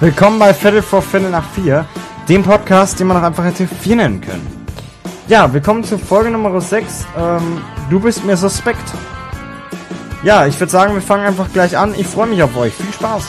Willkommen bei Viertel vor Viertel nach vier, dem Podcast, den man auch einfach hätte vier nennen können. Ja, willkommen zu Folge Nummer 6. Ähm, du bist mir suspekt. Ja, ich würde sagen, wir fangen einfach gleich an. Ich freue mich auf euch. Viel Spaß.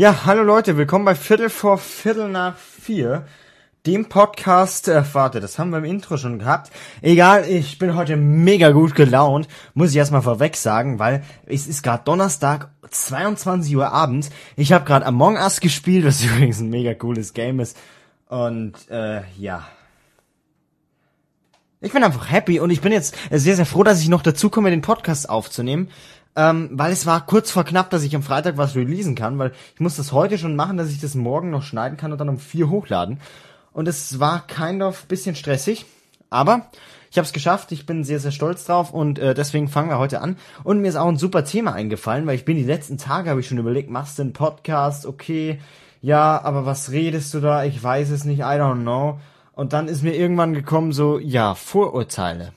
Ja, hallo Leute, willkommen bei Viertel vor Viertel nach vier, dem Podcast, äh, warte, das haben wir im Intro schon gehabt. Egal, ich bin heute mega gut gelaunt, muss ich erstmal vorweg sagen, weil es ist gerade Donnerstag, 22 Uhr abends. Ich habe gerade Among Us gespielt, was übrigens ein mega cooles Game ist. Und äh, ja. Ich bin einfach happy und ich bin jetzt sehr, sehr froh, dass ich noch dazu komme, den Podcast aufzunehmen ähm, weil es war kurz vor knapp, dass ich am Freitag was releasen kann, weil ich muss das heute schon machen, dass ich das morgen noch schneiden kann und dann um vier hochladen. Und es war kind of bisschen stressig, aber ich habe es geschafft, ich bin sehr, sehr stolz drauf und äh, deswegen fangen wir heute an. Und mir ist auch ein super Thema eingefallen, weil ich bin die letzten Tage, habe ich schon überlegt, machst du einen Podcast, okay, ja, aber was redest du da? Ich weiß es nicht, I don't know. Und dann ist mir irgendwann gekommen so, ja, Vorurteile.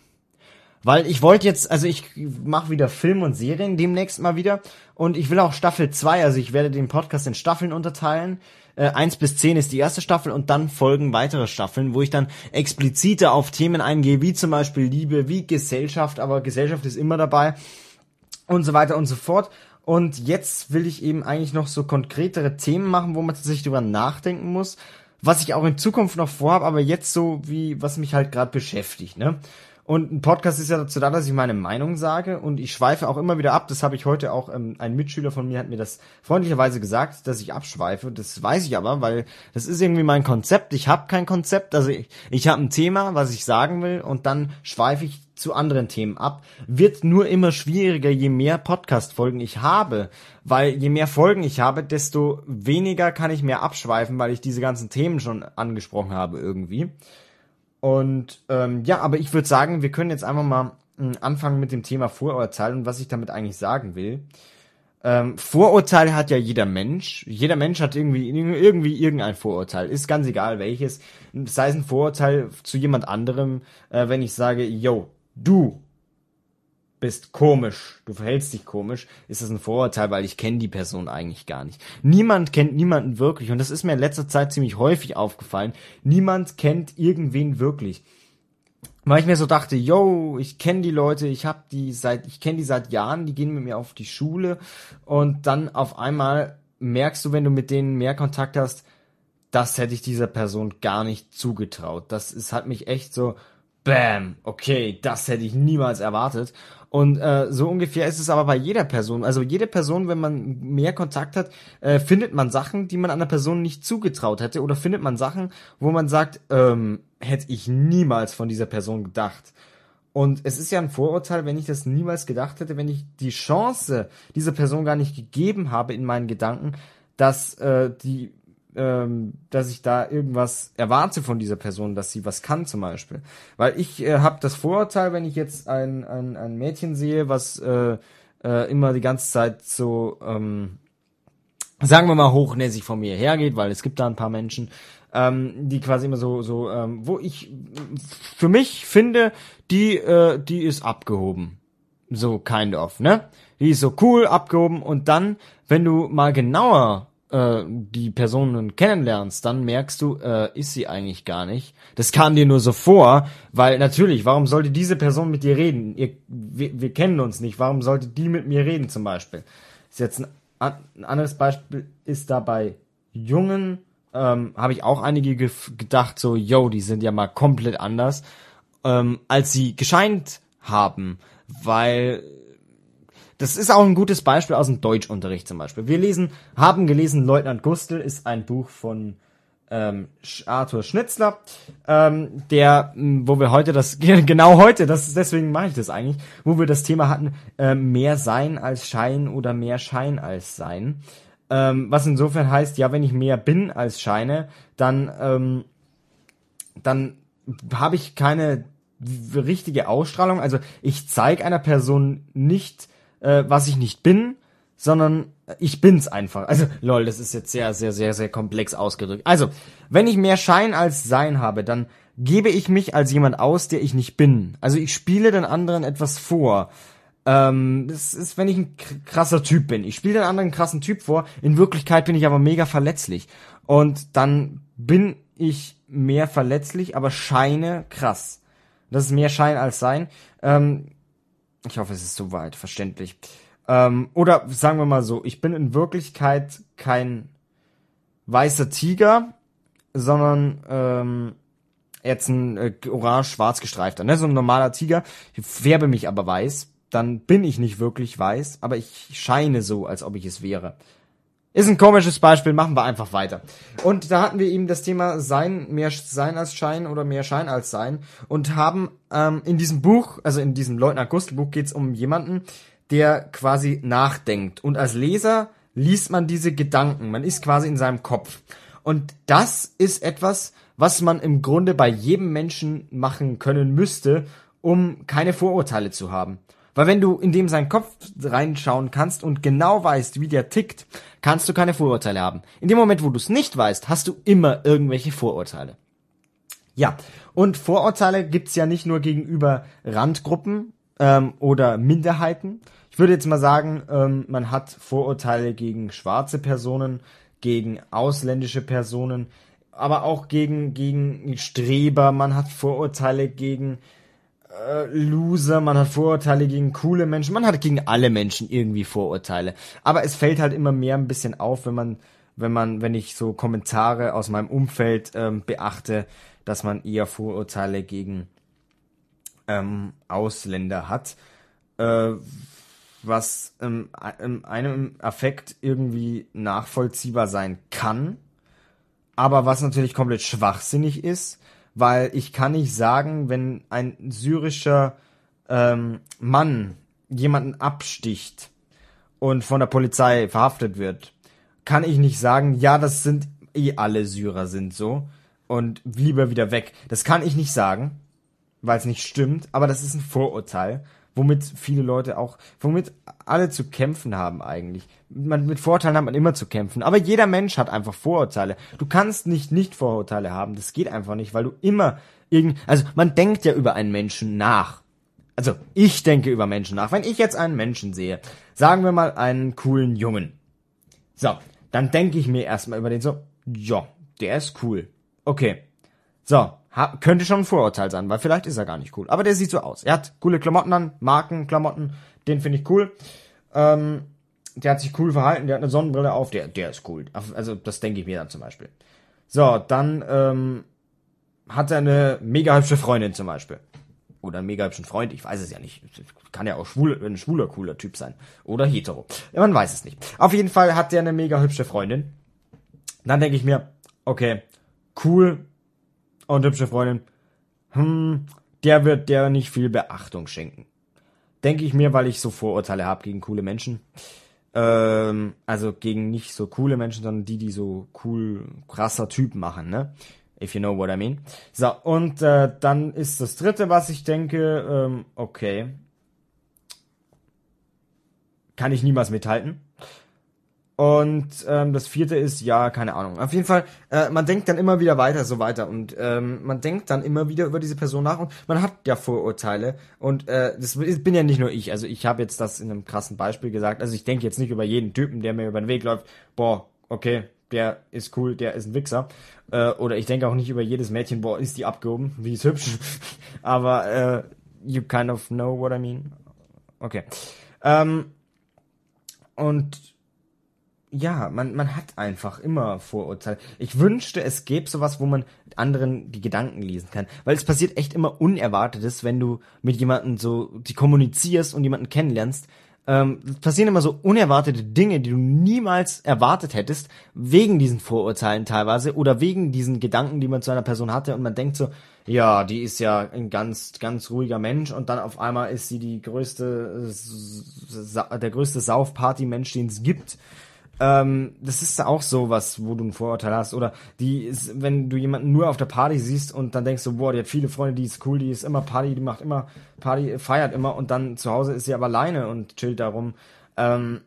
Weil ich wollte jetzt, also ich mache wieder Film und Serien demnächst mal wieder. Und ich will auch Staffel 2, also ich werde den Podcast in Staffeln unterteilen. Äh, 1 bis 10 ist die erste Staffel und dann folgen weitere Staffeln, wo ich dann expliziter auf Themen eingehe, wie zum Beispiel Liebe, wie Gesellschaft, aber Gesellschaft ist immer dabei und so weiter und so fort. Und jetzt will ich eben eigentlich noch so konkretere Themen machen, wo man tatsächlich drüber nachdenken muss, was ich auch in Zukunft noch vorhabe, aber jetzt so wie, was mich halt gerade beschäftigt, ne? Und ein Podcast ist ja dazu da, dass ich meine Meinung sage und ich schweife auch immer wieder ab. Das habe ich heute auch, ähm, ein Mitschüler von mir hat mir das freundlicherweise gesagt, dass ich abschweife. Das weiß ich aber, weil das ist irgendwie mein Konzept. Ich habe kein Konzept. Also ich, ich habe ein Thema, was ich sagen will und dann schweife ich zu anderen Themen ab. Wird nur immer schwieriger, je mehr Podcast-Folgen ich habe. Weil je mehr Folgen ich habe, desto weniger kann ich mehr abschweifen, weil ich diese ganzen Themen schon angesprochen habe irgendwie. Und ähm, ja, aber ich würde sagen, wir können jetzt einfach mal äh, anfangen mit dem Thema Vorurteil und was ich damit eigentlich sagen will. Ähm, Vorurteile hat ja jeder Mensch. Jeder Mensch hat irgendwie, irgendwie irgendein Vorurteil. Ist ganz egal welches. Sei es ein Vorurteil zu jemand anderem, äh, wenn ich sage, yo, du bist komisch, du verhältst dich komisch, ist das ein Vorurteil, weil ich kenne die Person eigentlich gar nicht. Niemand kennt niemanden wirklich und das ist mir in letzter Zeit ziemlich häufig aufgefallen. Niemand kennt irgendwen wirklich. Weil ich mir so dachte, yo, ich kenne die Leute, ich hab die seit, ich kenne die seit Jahren, die gehen mit mir auf die Schule und dann auf einmal merkst du, wenn du mit denen mehr Kontakt hast, das hätte ich dieser Person gar nicht zugetraut. Das ist, hat mich echt so, bam, okay, das hätte ich niemals erwartet. Und äh, so ungefähr ist es aber bei jeder Person. Also jede Person, wenn man mehr Kontakt hat, äh, findet man Sachen, die man einer Person nicht zugetraut hätte. Oder findet man Sachen, wo man sagt, ähm, hätte ich niemals von dieser Person gedacht. Und es ist ja ein Vorurteil, wenn ich das niemals gedacht hätte, wenn ich die Chance dieser Person gar nicht gegeben habe in meinen Gedanken, dass äh, die ähm, dass ich da irgendwas erwarte von dieser Person, dass sie was kann zum Beispiel. Weil ich äh, habe das Vorurteil, wenn ich jetzt ein, ein, ein Mädchen sehe, was äh, äh, immer die ganze Zeit so, ähm, sagen wir mal, hochnäsig von mir hergeht, weil es gibt da ein paar Menschen, ähm, die quasi immer so, so, ähm, wo ich für mich finde, die, äh, die ist abgehoben. So kind of, ne? Die ist so cool, abgehoben und dann, wenn du mal genauer äh, die Personen kennenlernst, dann merkst du, äh, ist sie eigentlich gar nicht. Das kam dir nur so vor, weil natürlich, warum sollte diese Person mit dir reden? Ihr, wir, wir kennen uns nicht, warum sollte die mit mir reden zum Beispiel? Ist jetzt ein, ein anderes Beispiel ist da bei Jungen, ähm, habe ich auch einige gedacht, so, yo, die sind ja mal komplett anders, ähm, als sie gescheint haben, weil das ist auch ein gutes Beispiel aus dem Deutschunterricht zum Beispiel. Wir lesen, haben gelesen, Leutnant Gustl ist ein Buch von ähm, Arthur Schnitzler, ähm, der, wo wir heute das, genau heute, das deswegen mache ich das eigentlich, wo wir das Thema hatten, äh, mehr Sein als Schein oder mehr Schein als Sein. Ähm, was insofern heißt, ja, wenn ich mehr bin als scheine, dann, ähm, dann habe ich keine richtige Ausstrahlung. Also ich zeige einer Person nicht, äh, was ich nicht bin, sondern ich bin's einfach. Also, lol, das ist jetzt sehr, sehr, sehr, sehr komplex ausgedrückt. Also, wenn ich mehr Schein als Sein habe, dann gebe ich mich als jemand aus, der ich nicht bin. Also ich spiele den anderen etwas vor. Ähm, das ist, wenn ich ein krasser Typ bin. Ich spiele den anderen einen krassen Typ vor. In Wirklichkeit bin ich aber mega verletzlich. Und dann bin ich mehr verletzlich, aber scheine krass. Das ist mehr Schein als Sein. Ähm, ich hoffe, es ist soweit verständlich. Ähm, oder sagen wir mal so, ich bin in Wirklichkeit kein weißer Tiger, sondern ähm, jetzt ein äh, orange-schwarz gestreifter, ne? So ein normaler Tiger. Ich färbe mich aber weiß, dann bin ich nicht wirklich weiß, aber ich scheine so, als ob ich es wäre. Ist ein komisches Beispiel, machen wir einfach weiter. Und da hatten wir eben das Thema Sein, mehr Sein als Schein oder mehr Schein als Sein und haben ähm, in diesem Buch, also in diesem Leutnant Gustl Buch geht es um jemanden, der quasi nachdenkt. Und als Leser liest man diese Gedanken. Man ist quasi in seinem Kopf. Und das ist etwas, was man im Grunde bei jedem Menschen machen können müsste, um keine Vorurteile zu haben. Weil wenn du in dem seinen Kopf reinschauen kannst und genau weißt, wie der tickt, kannst du keine Vorurteile haben. In dem Moment, wo du es nicht weißt, hast du immer irgendwelche Vorurteile. Ja, und Vorurteile gibt's ja nicht nur gegenüber Randgruppen ähm, oder Minderheiten, ich würde jetzt mal sagen, ähm, man hat Vorurteile gegen schwarze Personen, gegen ausländische Personen, aber auch gegen, gegen Streber, man hat Vorurteile gegen äh, Loser, man hat Vorurteile gegen coole Menschen, man hat gegen alle Menschen irgendwie Vorurteile. Aber es fällt halt immer mehr ein bisschen auf, wenn man, wenn man, wenn ich so Kommentare aus meinem Umfeld ähm, beachte, dass man eher Vorurteile gegen ähm, Ausländer hat. Äh, was ähm, in einem Affekt irgendwie nachvollziehbar sein kann, aber was natürlich komplett schwachsinnig ist, weil ich kann nicht sagen, wenn ein syrischer ähm, Mann jemanden absticht und von der Polizei verhaftet wird, kann ich nicht sagen, ja, das sind eh alle Syrer sind so und lieber wieder weg. Das kann ich nicht sagen, weil es nicht stimmt, aber das ist ein Vorurteil womit viele Leute auch, womit alle zu kämpfen haben eigentlich. Man, mit Vorurteilen hat man immer zu kämpfen, aber jeder Mensch hat einfach Vorurteile. Du kannst nicht nicht Vorurteile haben, das geht einfach nicht, weil du immer irgend, also man denkt ja über einen Menschen nach. Also ich denke über Menschen nach. Wenn ich jetzt einen Menschen sehe, sagen wir mal einen coolen Jungen. So, dann denke ich mir erstmal über den so, ja, der ist cool. Okay. So, ha, könnte schon ein Vorurteil sein, weil vielleicht ist er gar nicht cool. Aber der sieht so aus. Er hat coole Klamotten an, Markenklamotten, den finde ich cool. Ähm, der hat sich cool verhalten, der hat eine Sonnenbrille auf, der, der ist cool. Also das denke ich mir dann zum Beispiel. So, dann ähm, hat er eine mega hübsche Freundin zum Beispiel. Oder einen mega hübschen Freund, ich weiß es ja nicht. Kann ja auch schwul, ein schwuler, cooler Typ sein. Oder hetero. Man weiß es nicht. Auf jeden Fall hat der eine mega hübsche Freundin. Dann denke ich mir, okay, cool, und hübsche Freundin, hm, der wird der nicht viel Beachtung schenken. Denke ich mir, weil ich so Vorurteile habe gegen coole Menschen. Ähm, also gegen nicht so coole Menschen, sondern die, die so cool, krasser Typ machen, ne? If you know what I mean. So, und äh, dann ist das dritte, was ich denke, ähm, okay. Kann ich niemals mithalten. Und ähm, das vierte ist, ja, keine Ahnung. Auf jeden Fall, äh, man denkt dann immer wieder weiter, so weiter. Und ähm, man denkt dann immer wieder über diese Person nach und man hat ja Vorurteile. Und äh, das bin ja nicht nur ich. Also ich habe jetzt das in einem krassen Beispiel gesagt. Also ich denke jetzt nicht über jeden Typen, der mir über den Weg läuft, boah, okay, der ist cool, der ist ein Wichser. Äh, oder ich denke auch nicht über jedes Mädchen, boah, ist die abgehoben, wie ist hübsch. Aber äh, you kind of know what I mean. Okay. Ähm, und ja, man, man hat einfach immer Vorurteile. Ich wünschte, es gäbe sowas, wo man anderen die Gedanken lesen kann. Weil es passiert echt immer Unerwartetes, wenn du mit jemandem so die kommunizierst und jemanden kennenlernst. Ähm, passieren immer so unerwartete Dinge, die du niemals erwartet hättest, wegen diesen Vorurteilen teilweise oder wegen diesen Gedanken, die man zu einer Person hatte und man denkt so, ja, die ist ja ein ganz, ganz ruhiger Mensch und dann auf einmal ist sie die größte, der größte Saufparty-Mensch, den es gibt ähm, das ist auch so was, wo du ein Vorurteil hast. Oder die ist, wenn du jemanden nur auf der Party siehst und dann denkst du, boah, die hat viele Freunde, die ist cool, die ist immer Party, die macht immer Party, feiert immer und dann zu Hause ist sie aber alleine und chillt darum. Ähm,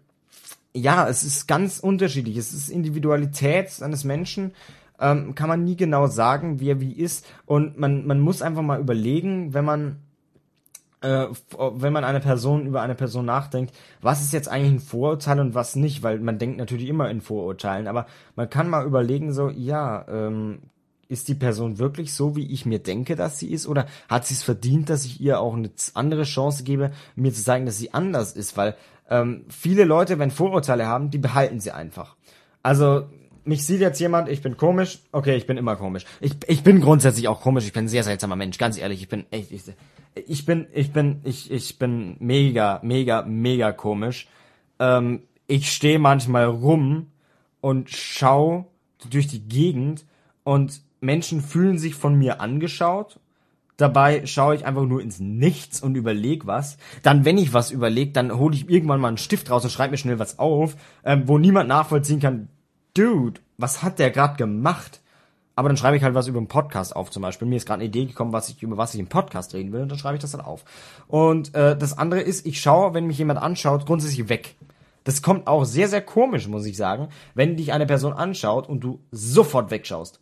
ja, es ist ganz unterschiedlich. Es ist Individualität eines Menschen. Ähm, kann man nie genau sagen, wie er wie ist. Und man, man muss einfach mal überlegen, wenn man äh, wenn man eine Person über eine Person nachdenkt, was ist jetzt eigentlich ein Vorurteil und was nicht, weil man denkt natürlich immer in Vorurteilen, aber man kann mal überlegen, so, ja, ähm, ist die Person wirklich so, wie ich mir denke, dass sie ist, oder hat sie es verdient, dass ich ihr auch eine andere Chance gebe, mir zu sagen, dass sie anders ist, weil ähm, viele Leute, wenn Vorurteile haben, die behalten sie einfach. Also mich sieht jetzt jemand, ich bin komisch, okay, ich bin immer komisch. Ich, ich bin grundsätzlich auch komisch, ich bin ein sehr seltsamer Mensch, ganz ehrlich, ich bin echt, ich, ich bin, ich bin, ich, ich bin mega, mega, mega komisch. Ähm, ich stehe manchmal rum und schau durch die Gegend und Menschen fühlen sich von mir angeschaut. Dabei schaue ich einfach nur ins Nichts und überleg was. Dann, wenn ich was überleg, dann hole ich irgendwann mal einen Stift raus und schreibe mir schnell was auf, ähm, wo niemand nachvollziehen kann. Dude, was hat der gerade gemacht? Aber dann schreibe ich halt was über einen Podcast auf zum Beispiel. Mir ist gerade eine Idee gekommen, was ich über was ich im Podcast reden will und dann schreibe ich das dann auf. Und äh, das andere ist, ich schaue, wenn mich jemand anschaut, grundsätzlich weg. Das kommt auch sehr, sehr komisch, muss ich sagen, wenn dich eine Person anschaut und du sofort wegschaust.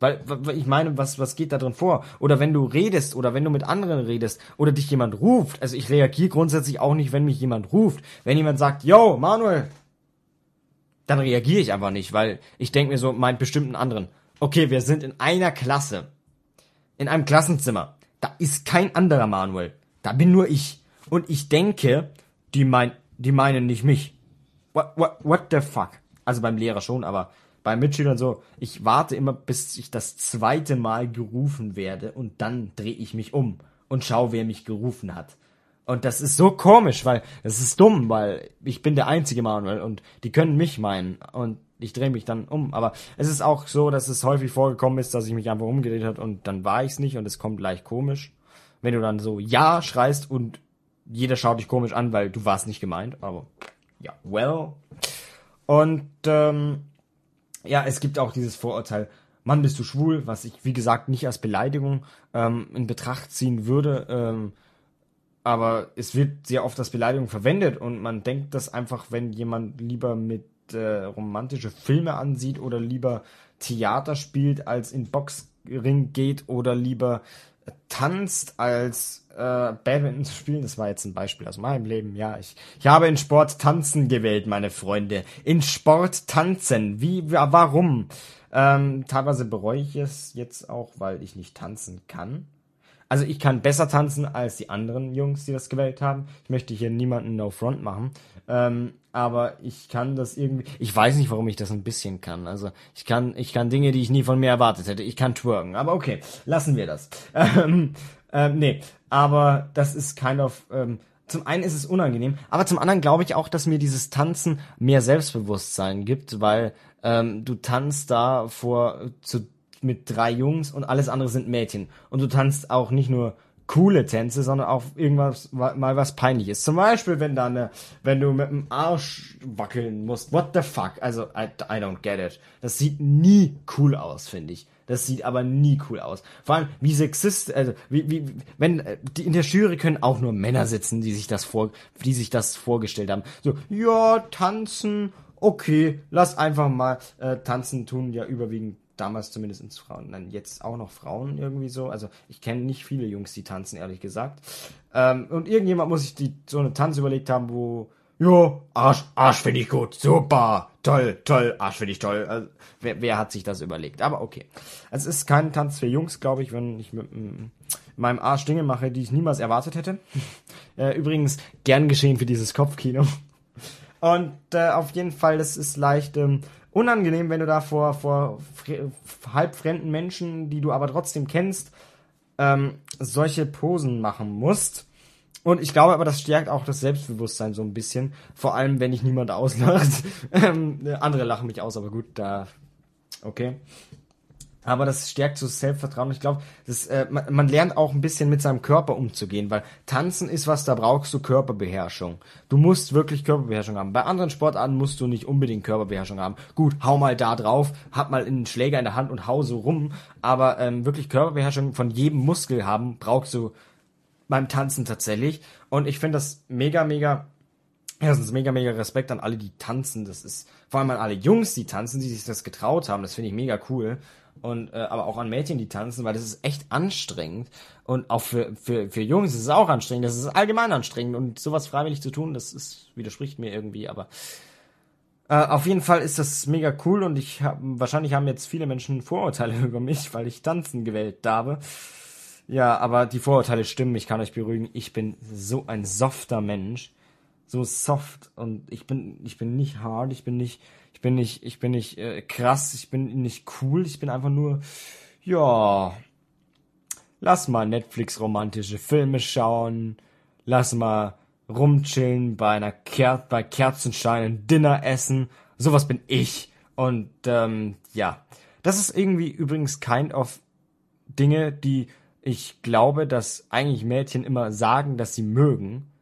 Weil, weil ich meine, was, was geht da drin vor? Oder wenn du redest oder wenn du mit anderen redest oder dich jemand ruft. Also ich reagiere grundsätzlich auch nicht, wenn mich jemand ruft. Wenn jemand sagt, yo, Manuel, dann reagiere ich einfach nicht, weil ich denke mir so, meint bestimmten anderen okay, wir sind in einer Klasse, in einem Klassenzimmer. Da ist kein anderer Manuel. Da bin nur ich. Und ich denke, die, mein, die meinen nicht mich. What, what, what the fuck? Also beim Lehrer schon, aber bei Mitschülern so, ich warte immer, bis ich das zweite Mal gerufen werde und dann drehe ich mich um und schau, wer mich gerufen hat. Und das ist so komisch, weil es ist dumm, weil ich bin der einzige Manuel und die können mich meinen. Und ich drehe mich dann um. Aber es ist auch so, dass es häufig vorgekommen ist, dass ich mich einfach umgedreht hat und dann war ich's nicht und es kommt leicht komisch. Wenn du dann so Ja schreist und jeder schaut dich komisch an, weil du warst nicht gemeint. Aber ja, well. Und ähm, ja, es gibt auch dieses Vorurteil, Mann, bist du schwul, was ich, wie gesagt, nicht als Beleidigung ähm, in Betracht ziehen würde. Ähm, aber es wird sehr oft als Beleidigung verwendet und man denkt das einfach, wenn jemand lieber mit äh, romantische Filme ansieht oder lieber Theater spielt, als in Boxring geht oder lieber tanzt, als äh, Badminton zu spielen. Das war jetzt ein Beispiel aus meinem Leben. Ja, ich, ich habe in Sport tanzen gewählt, meine Freunde. In Sport tanzen. Wie, warum? Ähm, teilweise bereue ich es jetzt auch, weil ich nicht tanzen kann. Also ich kann besser tanzen als die anderen Jungs, die das gewählt haben. Ich möchte hier niemanden No Front machen. Ähm, aber ich kann das irgendwie. Ich weiß nicht, warum ich das ein bisschen kann. Also ich kann, ich kann Dinge, die ich nie von mir erwartet hätte. Ich kann twerken. Aber okay, lassen wir das. Ähm, ähm, nee, aber das ist kind of. Ähm, zum einen ist es unangenehm, aber zum anderen glaube ich auch, dass mir dieses Tanzen mehr Selbstbewusstsein gibt, weil ähm, du tanzt da vor zu mit drei Jungs und alles andere sind Mädchen. Und du tanzt auch nicht nur coole Tänze, sondern auch irgendwas mal was peinliches. Zum Beispiel, wenn da eine, wenn du mit dem Arsch wackeln musst. What the fuck? Also, I, I don't get it. Das sieht nie cool aus, finde ich. Das sieht aber nie cool aus. Vor allem, wie sexist, also, wie, wie, wenn, äh, die, in der Jury können auch nur Männer sitzen, die sich das vor, die sich das vorgestellt haben. So, ja, tanzen, okay, lass einfach mal, äh, tanzen tun ja überwiegend damals zumindest ins Frauen, dann jetzt auch noch Frauen irgendwie so. Also ich kenne nicht viele Jungs, die tanzen, ehrlich gesagt. Ähm, und irgendjemand muss sich die so eine Tanz überlegt haben, wo, jo, Arsch, Arsch finde ich gut, super, toll, toll, Arsch finde ich toll. Also, wer, wer hat sich das überlegt? Aber okay. Also es ist kein Tanz für Jungs, glaube ich, wenn ich mit mm, meinem Arsch Dinge mache, die ich niemals erwartet hätte. äh, übrigens, gern geschehen für dieses Kopfkino. Und äh, auf jeden Fall, das ist leicht ähm, unangenehm, wenn du da vor, vor halb fremden Menschen, die du aber trotzdem kennst, ähm, solche Posen machen musst. Und ich glaube aber, das stärkt auch das Selbstbewusstsein so ein bisschen. Vor allem, wenn dich niemand auslacht. ähm, andere lachen mich aus, aber gut, da. Okay. Aber das stärkt so das Selbstvertrauen. Ich glaube, äh, man, man lernt auch ein bisschen mit seinem Körper umzugehen, weil Tanzen ist was, da brauchst du Körperbeherrschung. Du musst wirklich Körperbeherrschung haben. Bei anderen Sportarten musst du nicht unbedingt Körperbeherrschung haben. Gut, hau mal da drauf, hab mal einen Schläger in der Hand und hau so rum, aber ähm, wirklich Körperbeherrschung von jedem Muskel haben, brauchst du beim Tanzen tatsächlich. Und ich finde das mega, mega Erstens mega, mega Respekt an alle, die tanzen. Das ist vor allem an alle Jungs, die tanzen, die sich das getraut haben. Das finde ich mega cool und äh, aber auch an Mädchen, die tanzen, weil das ist echt anstrengend. Und auch für für für Jungs ist es auch anstrengend. Das ist allgemein anstrengend. Und sowas freiwillig zu tun, das ist widerspricht mir irgendwie, aber äh, auf jeden Fall ist das mega cool. Und ich habe wahrscheinlich haben jetzt viele Menschen Vorurteile über mich, weil ich tanzen gewählt habe. Ja, aber die Vorurteile stimmen, ich kann euch beruhigen, ich bin so ein softer Mensch, so soft. Und ich bin ich bin nicht hart, ich bin nicht ich bin nicht, ich bin nicht äh, krass, ich bin nicht cool, ich bin einfach nur, ja, lass mal Netflix romantische Filme schauen, lass mal rumchillen bei einer Ker bei Kerzenschein ein Dinner essen. Sowas bin ich. Und ähm, ja, das ist irgendwie übrigens kind of Dinge, die ich glaube, dass eigentlich Mädchen immer sagen, dass sie mögen.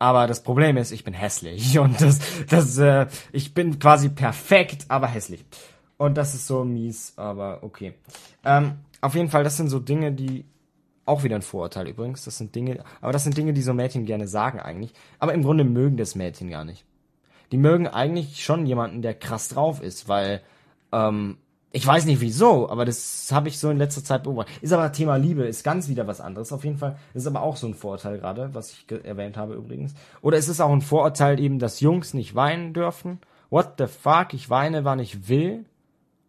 Aber das Problem ist, ich bin hässlich und das, das, äh, ich bin quasi perfekt, aber hässlich. Und das ist so mies, aber okay. Ähm, auf jeden Fall, das sind so Dinge, die auch wieder ein Vorurteil übrigens. Das sind Dinge, aber das sind Dinge, die so Mädchen gerne sagen eigentlich. Aber im Grunde mögen das Mädchen gar nicht. Die mögen eigentlich schon jemanden, der krass drauf ist, weil ähm, ich weiß nicht wieso, aber das habe ich so in letzter Zeit beobachtet. Ist aber Thema Liebe, ist ganz wieder was anderes. Auf jeden Fall ist aber auch so ein Vorurteil gerade, was ich erwähnt habe übrigens. Oder ist es auch ein Vorurteil eben, dass Jungs nicht weinen dürfen? What the fuck? Ich weine, wann ich will.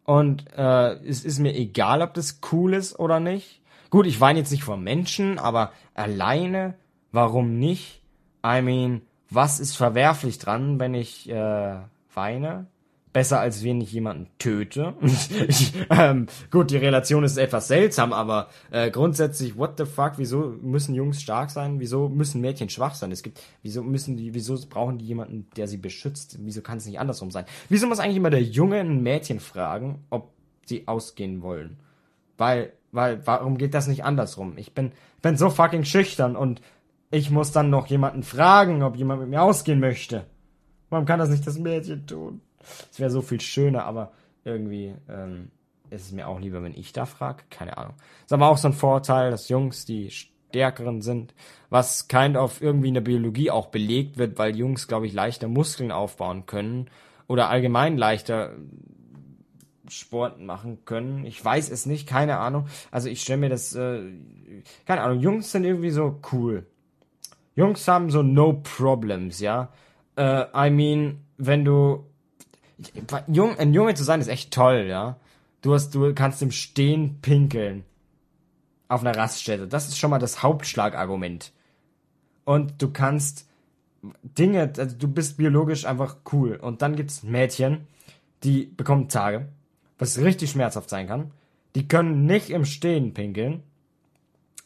Und äh, es ist mir egal, ob das cool ist oder nicht. Gut, ich weine jetzt nicht vor Menschen, aber alleine, warum nicht? I mean, was ist verwerflich dran, wenn ich äh, weine? Besser, als wenn ich jemanden töte. ich, ähm, gut, die Relation ist etwas seltsam, aber äh, grundsätzlich, what the fuck, wieso müssen Jungs stark sein? Wieso müssen Mädchen schwach sein? Es gibt, wieso müssen die, wieso brauchen die jemanden, der sie beschützt? Wieso kann es nicht andersrum sein? Wieso muss eigentlich immer der Junge ein Mädchen fragen, ob sie ausgehen wollen? Weil, weil, warum geht das nicht andersrum? Ich bin, bin so fucking schüchtern und ich muss dann noch jemanden fragen, ob jemand mit mir ausgehen möchte. Warum kann das nicht das Mädchen tun? Es wäre so viel schöner, aber irgendwie ähm, ist es mir auch lieber, wenn ich da frage. Keine Ahnung. Ist aber auch so ein Vorteil, dass Jungs die stärkeren sind, was kind of irgendwie in der Biologie auch belegt wird, weil Jungs, glaube ich, leichter Muskeln aufbauen können oder allgemein leichter Sport machen können. Ich weiß es nicht, keine Ahnung. Also ich stelle mir das, äh, keine Ahnung, Jungs sind irgendwie so cool. Jungs haben so no problems, ja. Äh, I mean, wenn du Jung, ein Junge zu sein ist echt toll, ja. Du hast, du kannst im Stehen pinkeln. Auf einer Raststätte. Das ist schon mal das Hauptschlagargument. Und du kannst Dinge, also du bist biologisch einfach cool. Und dann gibt's Mädchen, die bekommen Tage, was richtig schmerzhaft sein kann. Die können nicht im Stehen pinkeln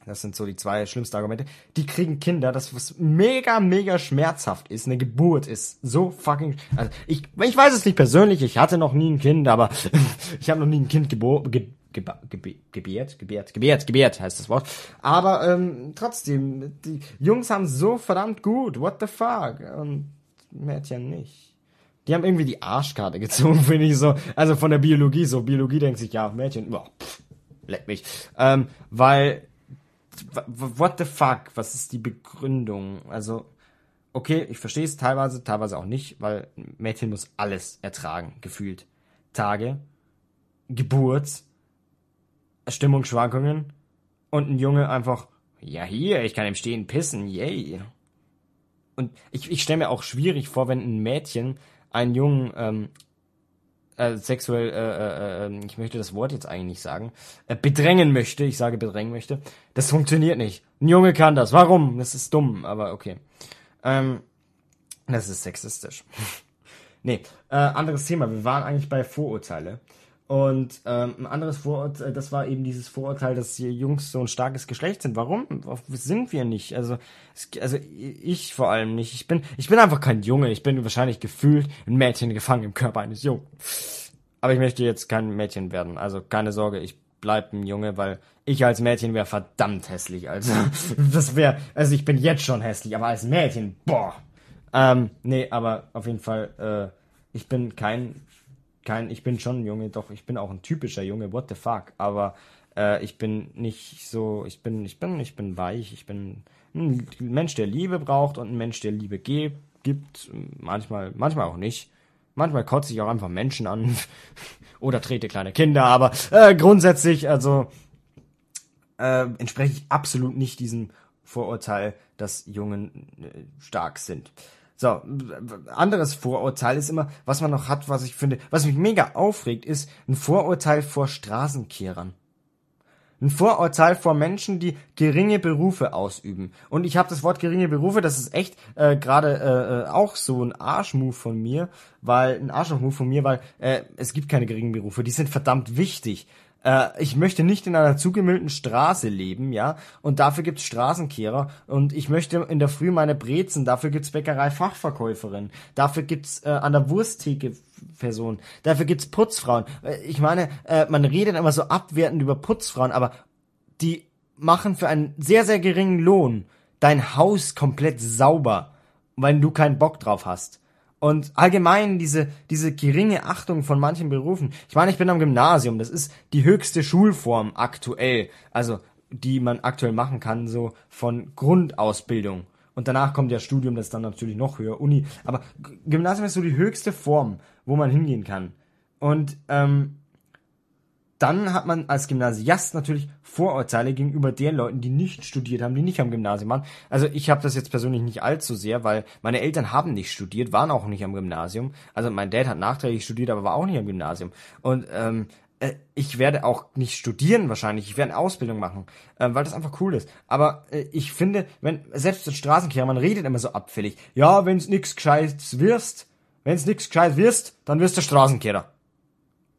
das sind so die zwei schlimmsten Argumente. Die kriegen Kinder, das was mega, mega schmerzhaft ist. Eine Geburt ist so fucking. Also ich, ich weiß es nicht persönlich, ich hatte noch nie ein Kind, aber ich habe noch nie ein Kind geboren. Ge, ge, ge, gebärt, gebärt, gebärt, gebärt heißt das Wort. Aber ähm, trotzdem, die Jungs haben so verdammt gut. What the fuck? Und Mädchen nicht. Die haben irgendwie die Arschkarte gezogen, finde ich so. Also von der Biologie so. Biologie denkt sich, ja, Mädchen, boah, pff, leck mich. Ähm, weil what the fuck? Was ist die Begründung? Also, okay, ich verstehe es teilweise, teilweise auch nicht, weil ein Mädchen muss alles ertragen, gefühlt. Tage, Geburt, Stimmungsschwankungen und ein Junge einfach, ja hier, ich kann im Stehen pissen, yay. Und ich, ich stelle mir auch schwierig vor, wenn ein Mädchen einen Jungen ähm, äh, sexuell, äh, äh, äh, ich möchte das Wort jetzt eigentlich nicht sagen, äh, bedrängen möchte, ich sage bedrängen möchte, das funktioniert nicht. Ein Junge kann das. Warum? Das ist dumm, aber okay. Ähm, das ist sexistisch. nee, äh, anderes Thema. Wir waren eigentlich bei Vorurteile. Und ähm, ein anderes Vorurteil, das war eben dieses Vorurteil, dass Jungs so ein starkes Geschlecht sind. Warum? Sind wir nicht? Also, also ich vor allem nicht. Ich bin, ich bin einfach kein Junge. Ich bin wahrscheinlich gefühlt ein Mädchen gefangen im Körper eines Jungen. Aber ich möchte jetzt kein Mädchen werden. Also keine Sorge, ich bleib ein Junge, weil ich als Mädchen wäre verdammt hässlich. Also, das wäre, also ich bin jetzt schon hässlich, aber als Mädchen, boah. Ähm, nee, aber auf jeden Fall, äh, ich bin kein, kein, ich bin schon ein Junge, doch, ich bin auch ein typischer Junge, what the fuck, aber äh, ich bin nicht so, ich bin, ich bin, ich bin weich, ich bin ein Mensch, der Liebe braucht und ein Mensch, der Liebe gibt, gibt, manchmal, manchmal auch nicht. Manchmal kotze ich auch einfach Menschen an oder trete kleine Kinder, aber äh, grundsätzlich, also äh, entspreche ich absolut nicht diesem Vorurteil, dass Jungen äh, stark sind. So, anderes Vorurteil ist immer, was man noch hat, was ich finde, was mich mega aufregt, ist ein Vorurteil vor Straßenkehrern. Ein Vorurteil vor Menschen, die geringe Berufe ausüben. Und ich habe das Wort geringe Berufe, das ist echt äh, gerade äh, äh auch so ein Arschmove von mir, weil ein Arschlochmove von mir, weil äh, es gibt keine geringen Berufe, die sind verdammt wichtig äh, ich möchte nicht in einer zugemüllten Straße leben, ja, und dafür gibt's Straßenkehrer und ich möchte in der Früh meine Brezen, dafür gibt's Bäckerei-Fachverkäuferin, dafür gibt's äh, an der Wursttheke Person, dafür gibt's Putzfrauen. Äh, ich meine, äh, man redet immer so abwertend über Putzfrauen, aber die machen für einen sehr, sehr geringen Lohn dein Haus komplett sauber, weil du keinen Bock drauf hast. Und allgemein diese, diese geringe Achtung von manchen Berufen. Ich meine, ich bin am Gymnasium, das ist die höchste Schulform aktuell, also die man aktuell machen kann, so von Grundausbildung. Und danach kommt ja Studium, das ist dann natürlich noch höher, Uni. Aber Gymnasium ist so die höchste Form, wo man hingehen kann. Und ähm, dann hat man als Gymnasiast natürlich Vorurteile gegenüber den Leuten, die nicht studiert haben, die nicht am Gymnasium waren. Also ich habe das jetzt persönlich nicht allzu sehr, weil meine Eltern haben nicht studiert, waren auch nicht am Gymnasium. Also mein Dad hat nachträglich studiert, aber war auch nicht am Gymnasium. Und ähm, äh, ich werde auch nicht studieren wahrscheinlich, ich werde eine Ausbildung machen, äh, weil das einfach cool ist. Aber äh, ich finde, wenn selbst als Straßenkehrer, man redet immer so abfällig. Ja, wenn's nix Gescheites wirst, wenn's nix Gescheites wirst, dann wirst du Straßenkehrer.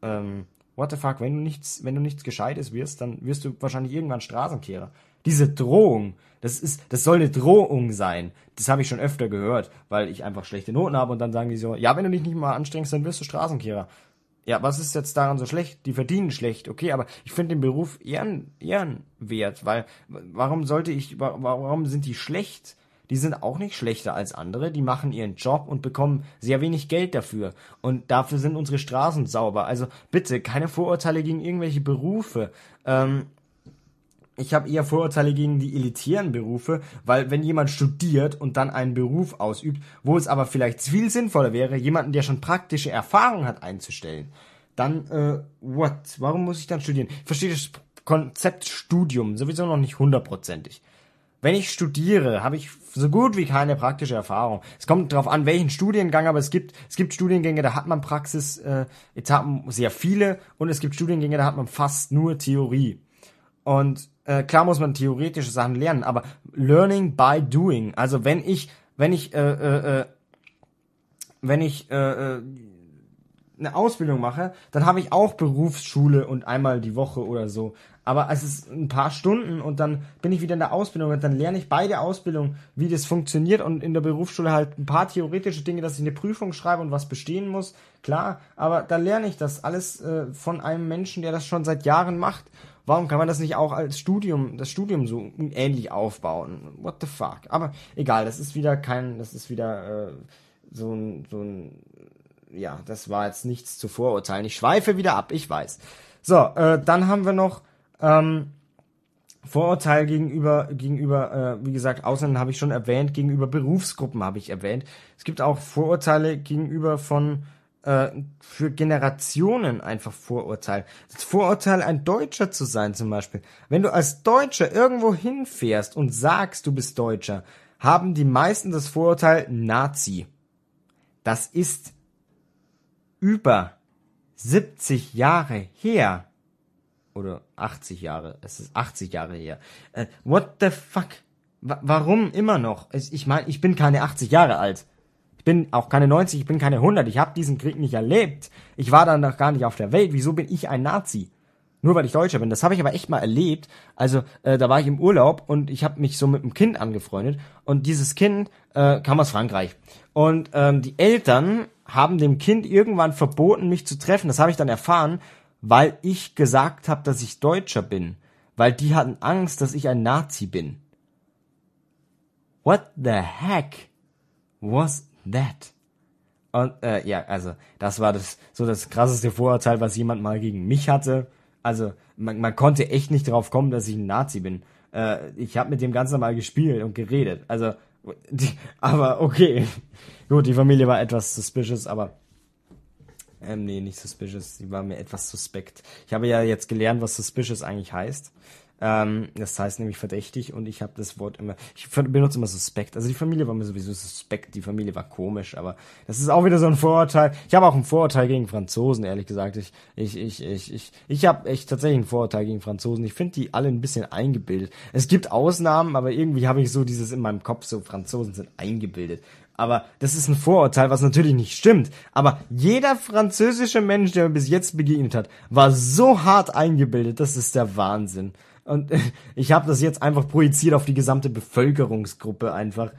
Ähm, what the fuck, wenn du nichts, wenn du nichts Gescheites wirst, dann wirst du wahrscheinlich irgendwann Straßenkehrer. Diese Drohung, das ist, das soll eine Drohung sein. Das habe ich schon öfter gehört, weil ich einfach schlechte Noten habe und dann sagen die so, ja, wenn du dich nicht mal anstrengst, dann wirst du Straßenkehrer. Ja, was ist jetzt daran so schlecht? Die verdienen schlecht, okay, aber ich finde den Beruf ehren, ehrenwert, weil warum sollte ich, warum sind die schlecht? Die sind auch nicht schlechter als andere, die machen ihren Job und bekommen sehr wenig Geld dafür. Und dafür sind unsere Straßen sauber. Also bitte, keine Vorurteile gegen irgendwelche Berufe. Ähm, ich habe eher Vorurteile gegen die elitären Berufe, weil wenn jemand studiert und dann einen Beruf ausübt, wo es aber vielleicht viel sinnvoller wäre, jemanden, der schon praktische Erfahrung hat, einzustellen, dann, äh, what? Warum muss ich dann studieren? Ich verstehe das Konzept Studium sowieso noch nicht hundertprozentig. Wenn ich studiere, habe ich so gut wie keine praktische Erfahrung. Es kommt darauf an, welchen Studiengang, aber es gibt, es gibt Studiengänge, da hat man Praxis-Etappen äh, sehr viele und es gibt Studiengänge, da hat man fast nur Theorie. Und äh, klar muss man theoretische Sachen lernen, aber Learning by Doing. Also wenn ich, wenn ich, äh, äh, äh wenn ich äh, äh, eine Ausbildung mache, dann habe ich auch Berufsschule und einmal die Woche oder so. Aber es ist ein paar Stunden und dann bin ich wieder in der Ausbildung und dann lerne ich beide Ausbildungen, wie das funktioniert und in der Berufsschule halt ein paar theoretische Dinge, dass ich eine Prüfung schreibe und was bestehen muss. Klar, aber dann lerne ich das alles äh, von einem Menschen, der das schon seit Jahren macht. Warum kann man das nicht auch als Studium, das Studium so ähnlich aufbauen? What the fuck? Aber egal, das ist wieder kein, das ist wieder äh, so ein, so ein ja, das war jetzt nichts zu vorurteilen. Ich schweife wieder ab, ich weiß. So, äh, dann haben wir noch ähm, Vorurteil gegenüber, gegenüber, äh, wie gesagt, Ausländern habe ich schon erwähnt, gegenüber Berufsgruppen habe ich erwähnt. Es gibt auch Vorurteile gegenüber von äh, für Generationen einfach Vorurteil. Das Vorurteil, ein Deutscher zu sein zum Beispiel. Wenn du als Deutscher irgendwo hinfährst und sagst, du bist Deutscher, haben die meisten das Vorurteil Nazi. Das ist über 70 Jahre her. Oder 80 Jahre. Es ist 80 Jahre her. Äh, what the fuck? W warum immer noch? Ich meine, ich bin keine 80 Jahre alt. Ich bin auch keine 90, ich bin keine 100. Ich habe diesen Krieg nicht erlebt. Ich war dann noch gar nicht auf der Welt. Wieso bin ich ein Nazi? Nur weil ich Deutscher bin. Das habe ich aber echt mal erlebt. Also äh, da war ich im Urlaub und ich habe mich so mit einem Kind angefreundet. Und dieses Kind äh, kam aus Frankreich. Und ähm, die Eltern haben dem Kind irgendwann verboten, mich zu treffen. Das habe ich dann erfahren, weil ich gesagt habe, dass ich Deutscher bin. Weil die hatten Angst, dass ich ein Nazi bin. What the heck was that? Und äh, ja, also das war das so das krasseste Vorurteil, was jemand mal gegen mich hatte. Also man, man konnte echt nicht drauf kommen, dass ich ein Nazi bin. Äh, ich habe mit dem ganz normal gespielt und geredet. Also, die, aber okay. Gut, die Familie war etwas suspicious, aber ähm, nee, nicht suspicious. Sie war mir etwas suspekt. Ich habe ja jetzt gelernt, was suspicious eigentlich heißt. Ähm, das heißt nämlich verdächtig und ich habe das Wort immer, ich benutze immer suspekt. Also die Familie war mir sowieso suspekt, die Familie war komisch, aber das ist auch wieder so ein Vorurteil. Ich habe auch ein Vorurteil gegen Franzosen, ehrlich gesagt. Ich, ich, ich, ich, ich, ich habe echt tatsächlich ein Vorurteil gegen Franzosen. Ich finde die alle ein bisschen eingebildet. Es gibt Ausnahmen, aber irgendwie habe ich so dieses in meinem Kopf, so Franzosen sind eingebildet. Aber das ist ein Vorurteil, was natürlich nicht stimmt. Aber jeder französische Mensch, der mir bis jetzt begegnet hat, war so hart eingebildet. Das ist der Wahnsinn. Und ich habe das jetzt einfach projiziert auf die gesamte Bevölkerungsgruppe einfach.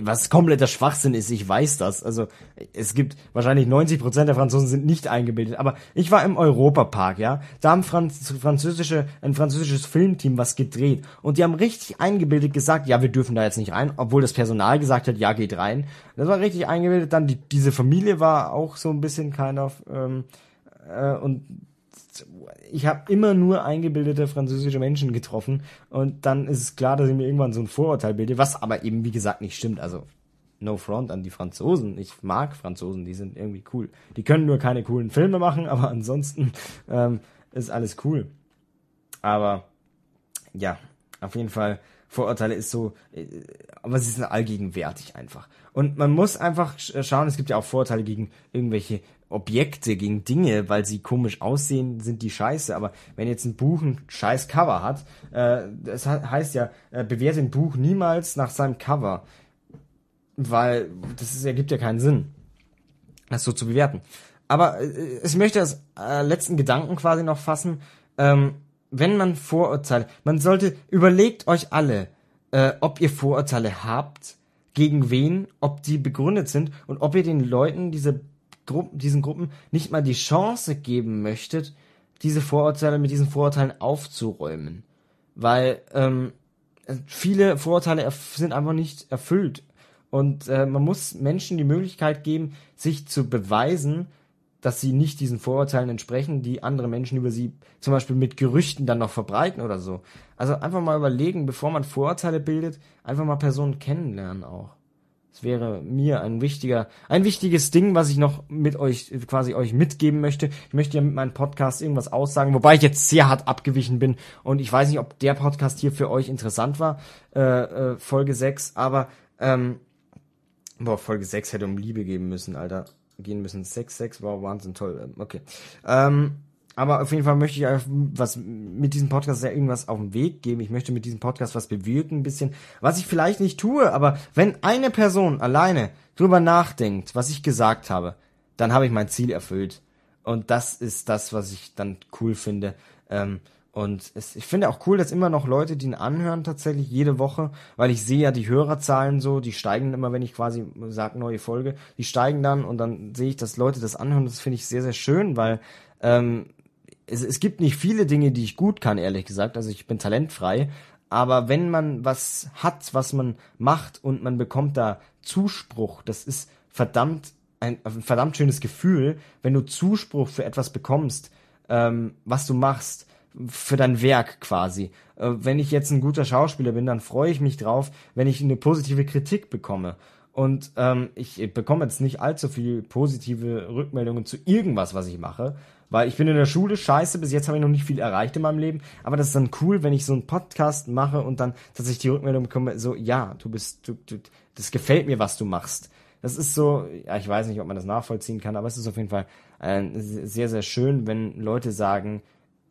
Was kompletter Schwachsinn ist, ich weiß das. Also es gibt wahrscheinlich 90% der Franzosen sind nicht eingebildet. Aber ich war im Europapark, ja. Da haben Franz französische, ein französisches Filmteam was gedreht. Und die haben richtig eingebildet gesagt, ja, wir dürfen da jetzt nicht rein. Obwohl das Personal gesagt hat, ja, geht rein. Das war richtig eingebildet. Dann die, diese Familie war auch so ein bisschen kind of... Ähm, äh, und ich habe immer nur eingebildete französische Menschen getroffen und dann ist es klar, dass ich mir irgendwann so ein Vorurteil bilde, was aber eben wie gesagt nicht stimmt. Also no front an die Franzosen. Ich mag Franzosen, die sind irgendwie cool. Die können nur keine coolen Filme machen, aber ansonsten ähm, ist alles cool. Aber ja, auf jeden Fall Vorurteile ist so, äh, aber sie sind allgegenwärtig einfach. Und man muss einfach schauen, es gibt ja auch Vorurteile gegen irgendwelche Objekte, gegen Dinge, weil sie komisch aussehen, sind die scheiße. Aber wenn jetzt ein Buch ein scheiß Cover hat, äh, das heißt ja, äh, bewerte ein Buch niemals nach seinem Cover. Weil das ist, ergibt ja keinen Sinn, das so zu bewerten. Aber äh, ich möchte als äh, letzten Gedanken quasi noch fassen. Ähm, wenn man Vorurteile, man sollte, überlegt euch alle, äh, ob ihr Vorurteile habt, gegen wen, ob die begründet sind und ob ihr den Leuten diese Gruppen, diesen Gruppen nicht mal die Chance geben möchtet, diese Vorurteile mit diesen Vorurteilen aufzuräumen. Weil ähm, viele Vorurteile sind einfach nicht erfüllt. Und äh, man muss Menschen die Möglichkeit geben, sich zu beweisen, dass sie nicht diesen Vorurteilen entsprechen, die andere Menschen über sie zum Beispiel mit Gerüchten dann noch verbreiten oder so. Also einfach mal überlegen, bevor man Vorurteile bildet, einfach mal Personen kennenlernen auch. Das wäre mir ein wichtiger, ein wichtiges Ding, was ich noch mit euch, quasi euch mitgeben möchte. Ich möchte ja mit meinem Podcast irgendwas aussagen, wobei ich jetzt sehr hart abgewichen bin und ich weiß nicht, ob der Podcast hier für euch interessant war, äh, äh, Folge 6, aber, ähm, boah, Folge 6 hätte um Liebe geben müssen, Alter, gehen müssen. 6, 6, wow, Wahnsinn, toll, okay. Ähm, aber auf jeden Fall möchte ich was mit diesem Podcast ja irgendwas auf den Weg geben. Ich möchte mit diesem Podcast was bewirken, ein bisschen, was ich vielleicht nicht tue, aber wenn eine Person alleine drüber nachdenkt, was ich gesagt habe, dann habe ich mein Ziel erfüllt. Und das ist das, was ich dann cool finde. Ähm, und es, ich finde auch cool, dass immer noch Leute die ihn anhören tatsächlich jede Woche, weil ich sehe ja die Hörerzahlen so, die steigen immer, wenn ich quasi sage neue Folge, die steigen dann und dann sehe ich, dass Leute das anhören. Das finde ich sehr, sehr schön, weil ähm, es, es gibt nicht viele Dinge, die ich gut kann, ehrlich gesagt. Also ich bin talentfrei. Aber wenn man was hat, was man macht und man bekommt da Zuspruch, das ist verdammt ein, ein verdammt schönes Gefühl, wenn du Zuspruch für etwas bekommst, ähm, was du machst, für dein Werk quasi. Äh, wenn ich jetzt ein guter Schauspieler bin, dann freue ich mich drauf, wenn ich eine positive Kritik bekomme. Und ähm, ich bekomme jetzt nicht allzu viel positive Rückmeldungen zu irgendwas, was ich mache. Weil ich bin in der Schule scheiße, bis jetzt habe ich noch nicht viel erreicht in meinem Leben. Aber das ist dann cool, wenn ich so einen Podcast mache und dann tatsächlich die Rückmeldung bekomme, so, ja, du bist, du, du, das gefällt mir, was du machst. Das ist so, ja, ich weiß nicht, ob man das nachvollziehen kann, aber es ist auf jeden Fall äh, sehr, sehr schön, wenn Leute sagen,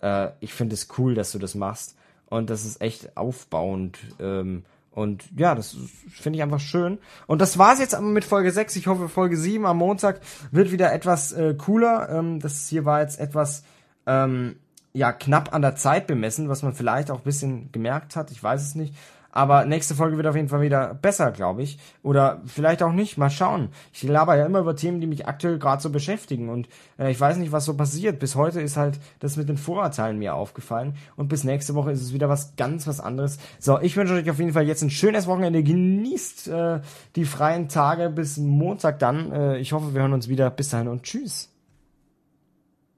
äh, ich finde es cool, dass du das machst. Und das ist echt aufbauend. Ähm, und ja, das finde ich einfach schön. Und das war's jetzt aber mit Folge 6. Ich hoffe, Folge 7 am Montag wird wieder etwas äh, cooler. Ähm, das hier war jetzt etwas ähm, ja knapp an der Zeit bemessen, was man vielleicht auch ein bisschen gemerkt hat. Ich weiß es nicht. Aber nächste Folge wird auf jeden Fall wieder besser, glaube ich. Oder vielleicht auch nicht. Mal schauen. Ich laber ja immer über Themen, die mich aktuell gerade so beschäftigen. Und äh, ich weiß nicht, was so passiert. Bis heute ist halt das mit den Vorurteilen mir aufgefallen. Und bis nächste Woche ist es wieder was ganz was anderes. So, ich wünsche euch auf jeden Fall jetzt ein schönes Wochenende. Genießt äh, die freien Tage bis Montag dann. Äh, ich hoffe, wir hören uns wieder. Bis dahin und tschüss.